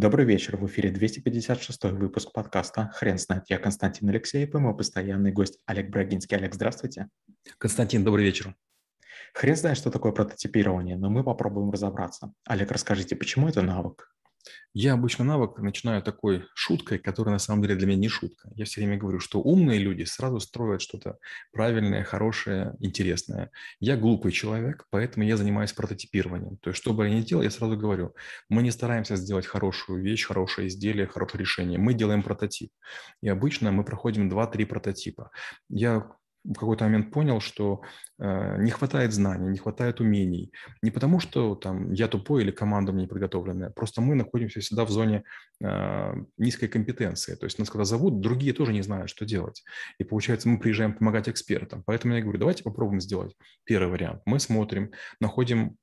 Добрый вечер. В эфире 256 выпуск подкаста «Хрен знает». Я Константин Алексеев и мой постоянный гость Олег Брагинский. Олег, здравствуйте. Константин, добрый вечер. Хрен знает, что такое прототипирование, но мы попробуем разобраться. Олег, расскажите, почему это навык? Я обычно навык начинаю такой шуткой, которая на самом деле для меня не шутка. Я все время говорю, что умные люди сразу строят что-то правильное, хорошее, интересное. Я глупый человек, поэтому я занимаюсь прототипированием. То есть, что бы я ни делал, я сразу говорю, мы не стараемся сделать хорошую вещь, хорошее изделие, хорошее решение. Мы делаем прототип. И обычно мы проходим 2-3 прототипа. Я в какой-то момент понял, что э, не хватает знаний, не хватает умений. Не потому, что там я тупой или команда мне не подготовленная, просто мы находимся всегда в зоне э, низкой компетенции. То есть нас когда зовут, другие тоже не знают, что делать. И получается, мы приезжаем помогать экспертам. Поэтому я говорю, давайте попробуем сделать первый вариант. Мы смотрим, находим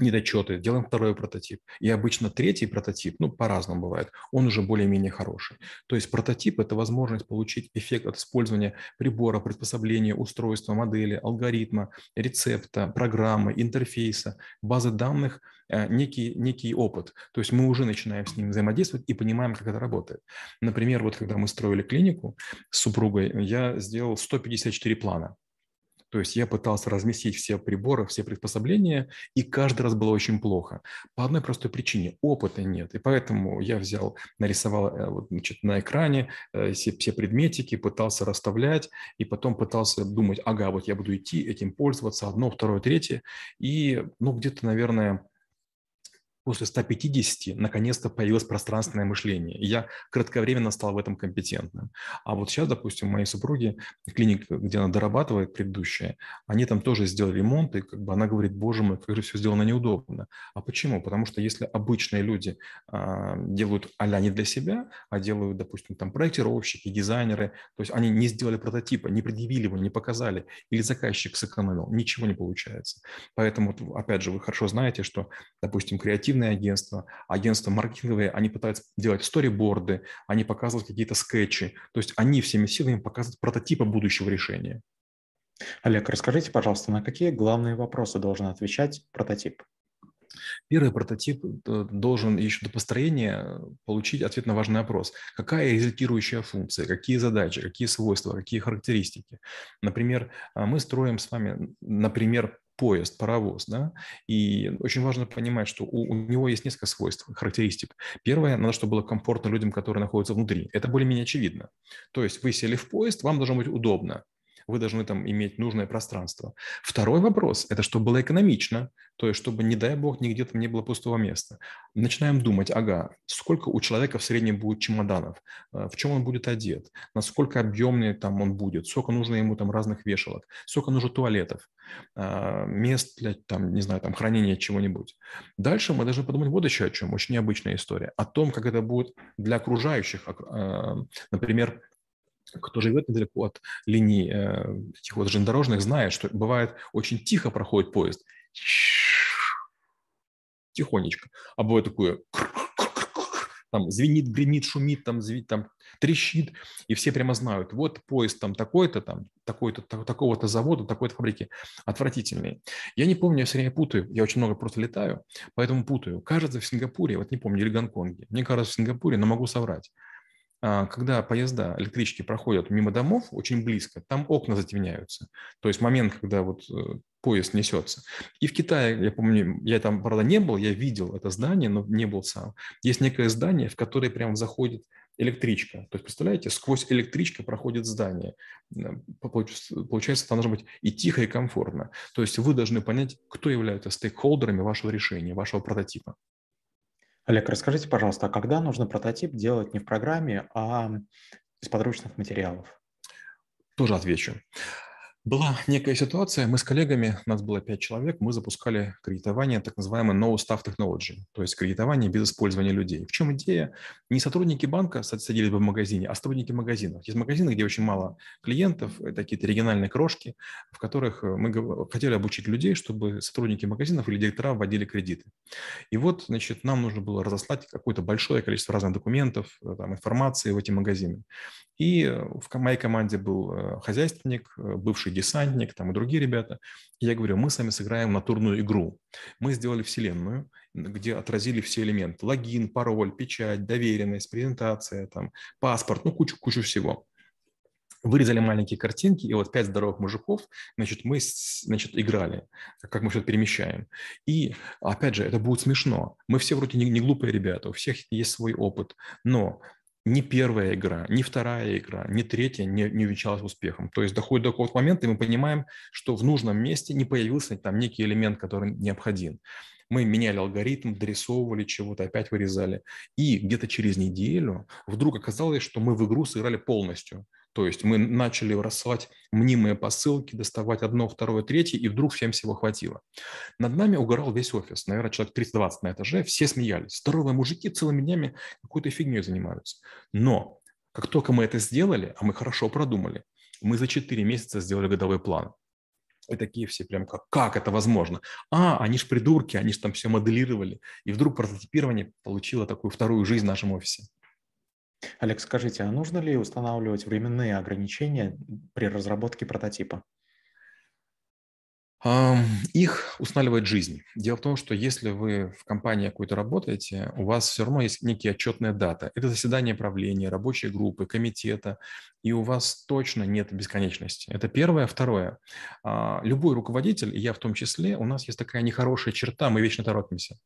недочеты, делаем второй прототип. И обычно третий прототип, ну, по-разному бывает, он уже более-менее хороший. То есть прототип – это возможность получить эффект от использования прибора, приспособления, устройства, модели, алгоритма, рецепта, программы, интерфейса, базы данных, э, некий, некий опыт. То есть мы уже начинаем с ним взаимодействовать и понимаем, как это работает. Например, вот когда мы строили клинику с супругой, я сделал 154 плана. То есть я пытался разместить все приборы, все приспособления, и каждый раз было очень плохо. По одной простой причине – опыта нет. И поэтому я взял, нарисовал э, значит, на экране э, все, все предметики, пытался расставлять, и потом пытался думать, ага, вот я буду идти, этим пользоваться, одно, второе, третье. И, ну, где-то, наверное, после 150 наконец-то появилось пространственное мышление. И я кратковременно стал в этом компетентным. А вот сейчас, допустим, моей супруги, клиника, где она дорабатывает предыдущая, они там тоже сделали ремонт, и как бы она говорит, боже мой, как же все сделано неудобно. А почему? Потому что если обычные люди а, делают а не для себя, а делают, допустим, там проектировщики, дизайнеры, то есть они не сделали прототипа, не предъявили его, не показали, или заказчик сэкономил, ничего не получается. Поэтому, опять же, вы хорошо знаете, что, допустим, креатив креативные агентства, агентства маркетинговые, они пытаются делать сториборды, они показывают какие-то скетчи. То есть они всеми силами показывают прототипы будущего решения. Олег, расскажите, пожалуйста, на какие главные вопросы должен отвечать прототип? Первый прототип э, должен еще до построения получить ответ на важный вопрос. Какая результирующая функция, какие задачи, какие свойства, какие характеристики. Например, а, мы строим с вами, например, поезд, паровоз, да, и очень важно понимать, что у, у него есть несколько свойств, характеристик. Первое, надо, чтобы было комфортно людям, которые находятся внутри. Это более-менее очевидно. То есть вы сели в поезд, вам должно быть удобно вы должны там иметь нужное пространство. Второй вопрос – это чтобы было экономично, то есть чтобы, не дай бог, нигде там не было пустого места. Начинаем думать, ага, сколько у человека в среднем будет чемоданов, э, в чем он будет одет, насколько объемный там он будет, сколько нужно ему там разных вешалок, сколько нужно туалетов, э, мест для, там, не знаю, там хранения чего-нибудь. Дальше мы должны подумать вот еще о чем, очень необычная история, о том, как это будет для окружающих, э, например, кто живет недалеко от линий э, этих вот железнодорожных, знает, что бывает очень тихо проходит поезд, тихонечко, а бывает такое, там звенит, гремит, шумит, там, звенит, там трещит, и все прямо знают, вот поезд там такой-то, там такой-то, такого-то завода, такой-то фабрики, отвратительный. Я не помню, я все время путаю, я очень много просто летаю, поэтому путаю. Кажется, в Сингапуре, вот не помню, или Гонконге, мне кажется, в Сингапуре, но могу соврать, когда поезда, электрички проходят мимо домов очень близко, там окна затемняются. То есть момент, когда вот э, поезд несется. И в Китае, я помню, я там, правда, не был, я видел это здание, но не был сам. Есть некое здание, в которое прямо заходит электричка. То есть, представляете, сквозь электричка проходит здание. Получается, там должно быть и тихо, и комфортно. То есть вы должны понять, кто является стейкхолдерами вашего решения, вашего прототипа. Олег, расскажите, пожалуйста, а когда нужно прототип делать не в программе, а из подручных материалов? Тоже отвечу. Была некая ситуация, мы с коллегами, нас было пять человек, мы запускали кредитование, так называемое No Staff Technology, то есть кредитование без использования людей. В чем идея? Не сотрудники банка садились бы в магазине, а сотрудники магазинов. Есть магазины, где очень мало клиентов, это какие-то региональные крошки, в которых э, мы хотели обучить людей, чтобы сотрудники магазинов или директора вводили кредиты. И вот, значит, нам нужно было разослать какое-то большое количество разных документов, э, там, информации в эти магазины. И в моей команде был э, хозяйственник, бывший десантник, там и другие ребята. И я говорю, мы с вами сыграем натурную игру. Мы сделали вселенную, где отразили все элементы. Логин, пароль, печать, доверенность, презентация, там, паспорт, ну, кучу-кучу всего вырезали маленькие картинки, и вот пять здоровых мужиков, значит, мы, значит, играли, как мы все перемещаем. И, опять же, это будет смешно. Мы все вроде не, не глупые ребята, у всех есть свой опыт, но ни первая игра, ни вторая игра, ни третья не, не увенчалась успехом. То есть доходит до какого-то момента, и мы понимаем, что в нужном месте не появился там некий элемент, который необходим. Мы меняли алгоритм, дорисовывали чего-то, опять вырезали. И где-то через неделю вдруг оказалось, что мы в игру сыграли полностью. То есть мы начали рассылать мнимые посылки, доставать одно, второе, третье, и вдруг всем всего хватило. Над нами угорал весь офис, наверное, человек 30-20 на этаже, все смеялись. Здоровые мужики целыми днями какой-то фигней занимаются. Но как только мы это сделали, а мы хорошо продумали, мы за 4 месяца сделали годовой план. И такие все прям как, как это возможно? А, они ж придурки, они ж там все моделировали. И вдруг прототипирование получило такую вторую жизнь в нашем офисе. Олег, скажите, а нужно ли устанавливать временные ограничения при разработке прототипа? Их устанавливает жизнь. Дело в том, что если вы в компании какой-то работаете, у вас все равно есть некие отчетные даты. Это заседание правления, рабочей группы, комитета, и у вас точно нет бесконечности. Это первое. Второе. А, любой руководитель, я в том числе, у нас есть такая нехорошая черта, мы вечно торопимся.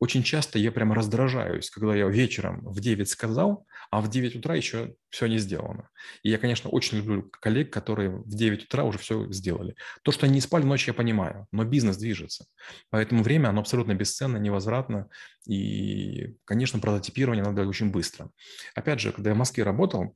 Очень часто я прямо раздражаюсь, когда я вечером в 9 сказал, а в 9 утра еще все не сделано. И я, конечно, очень люблю коллег, которые в 9 утра уже все сделали. То, что они не спали ночью, я понимаю, но бизнес движется. Поэтому время, оно абсолютно бесценно, невозвратно. И, конечно, прототипирование надо очень быстро. Опять же, когда я в Москве работал,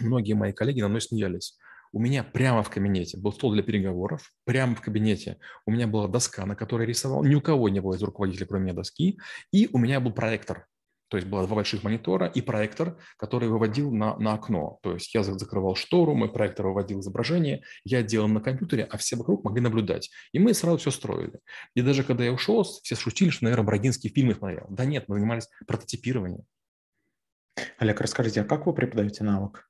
многие мои коллеги на мной смеялись. У меня прямо в кабинете был стол для переговоров, прямо в кабинете у меня была доска, на которой я рисовал, ни у кого не было из руководителей, кроме меня, доски, и у меня был проектор, то есть было два больших монитора и проектор, который выводил на, на окно. То есть я закрывал штору, мой проектор выводил изображение, я делал на компьютере, а все вокруг могли наблюдать. И мы сразу все строили. И даже когда я ушел, все шутили, что, наверное, Брагинский фильмы смотрел. Да нет, мы занимались прототипированием. Олег, расскажите, а как вы преподаете навык?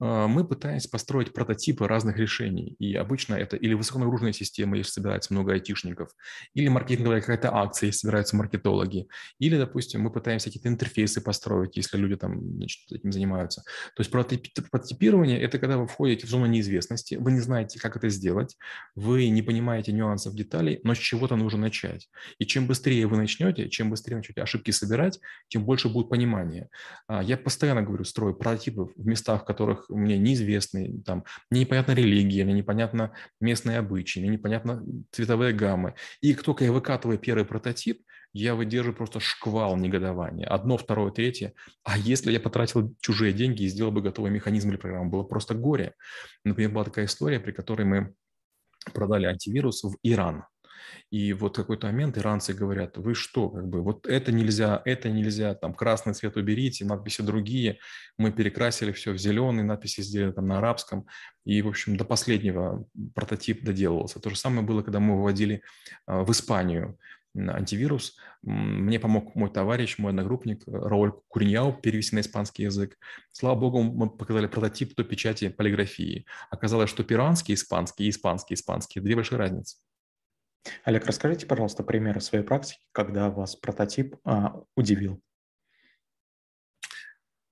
А, мы пытаемся построить прототипы разных решений. И обычно это или высоконагруженная система, если собирается много айтишников, или маркетинговая какая-то акция, если собираются маркетологи, или, допустим, мы пытаемся какие-то интерфейсы построить, если люди там значит, этим занимаются. То есть прототипирование – это когда вы входите в зону неизвестности, вы не знаете, как это сделать, вы не понимаете нюансов, деталей, но с чего-то нужно начать. И чем быстрее вы начнете, чем быстрее начнете ошибки собирать, тем больше будет понимания. А, я постоянно говорю, строю прототипы в местах, которых мне неизвестны, там, мне непонятна религия, мне непонятно местные обычаи, мне непонятно цветовые гаммы. И только я выкатываю первый прототип, я выдерживаю просто шквал негодования. Одно, второе, третье. А если я потратил чужие деньги и сделал бы готовый механизм или программу, было просто горе. Например, была такая история, при которой мы продали антивирус в Иран. И вот какой-то момент иранцы говорят, вы что, как бы, вот это нельзя, это нельзя, там красный цвет уберите, надписи другие. Мы перекрасили все в зеленый, надписи сделали там на арабском. И, в общем, до последнего прототип доделывался. То же самое было, когда мы выводили а, в Испанию антивирус. Мне помог мой товарищ, мой одногруппник Рауль Куриньяу перевести на испанский язык. Слава богу, мы показали прототип до печати полиграфии. Оказалось, что перуанский испанский и испанский испанский – две большие разницы. Олег, расскажите, пожалуйста, примеры своей практики, когда вас прототип а, удивил.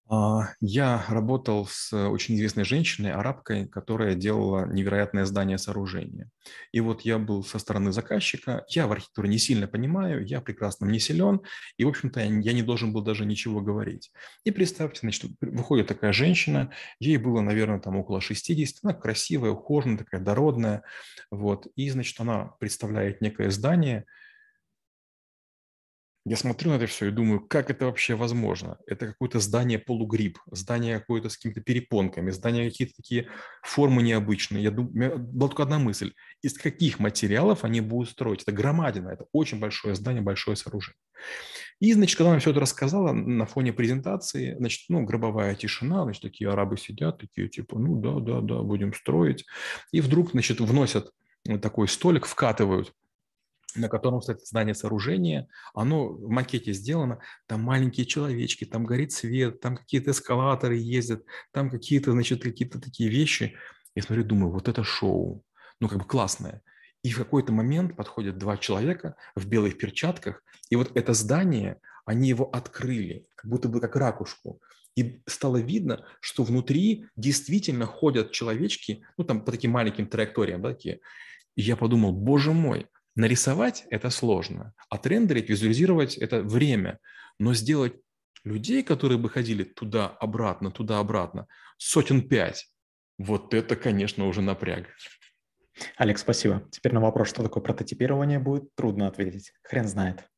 А, я работал с очень известной женщиной, арабкой, которая делала невероятное здание сооружения. И вот я был со стороны заказчика, я в архитектуре не сильно понимаю, я прекрасно не силен, и, в общем-то, я не должен был даже ничего говорить. И представьте, значит, выходит такая женщина, ей было, наверное, там около 60, она красивая, ухоженная, такая дородная, вот, и, значит, она представляет некое здание – я смотрю на это все и думаю, как это вообще возможно? Это какое-то здание полугриб, здание какое-то с какими-то перепонками, здание какие-то такие формы необычные. Я думаю, у меня была только одна мысль. Из каких материалов они будут строить? Это громадина, это очень большое здание, большое сооружение. И, значит, когда она все это рассказала на фоне презентации, значит, ну, гробовая тишина, значит, такие арабы сидят, такие типа, ну, да, да, да, будем строить. И вдруг, значит, вносят такой столик, вкатывают на котором стоит здание сооружения, оно в макете сделано, там маленькие человечки, там горит свет, там какие-то эскалаторы ездят, там какие-то, значит, какие-то такие вещи. Я смотрю, думаю, вот это шоу, ну, как бы классное. И в какой-то момент подходят два человека в белых перчатках, и вот это здание, они его открыли, как будто бы как ракушку. И стало видно, что внутри действительно ходят человечки, ну там по таким маленьким траекториям, да, такие. И я подумал, боже мой, нарисовать это сложно, отрендерить, визуализировать это время, но сделать людей, которые бы ходили туда-обратно, туда-обратно, сотен пять, вот это, конечно, уже напряг. Алекс, спасибо. Теперь на вопрос, что такое прототипирование, будет трудно ответить. Хрен знает.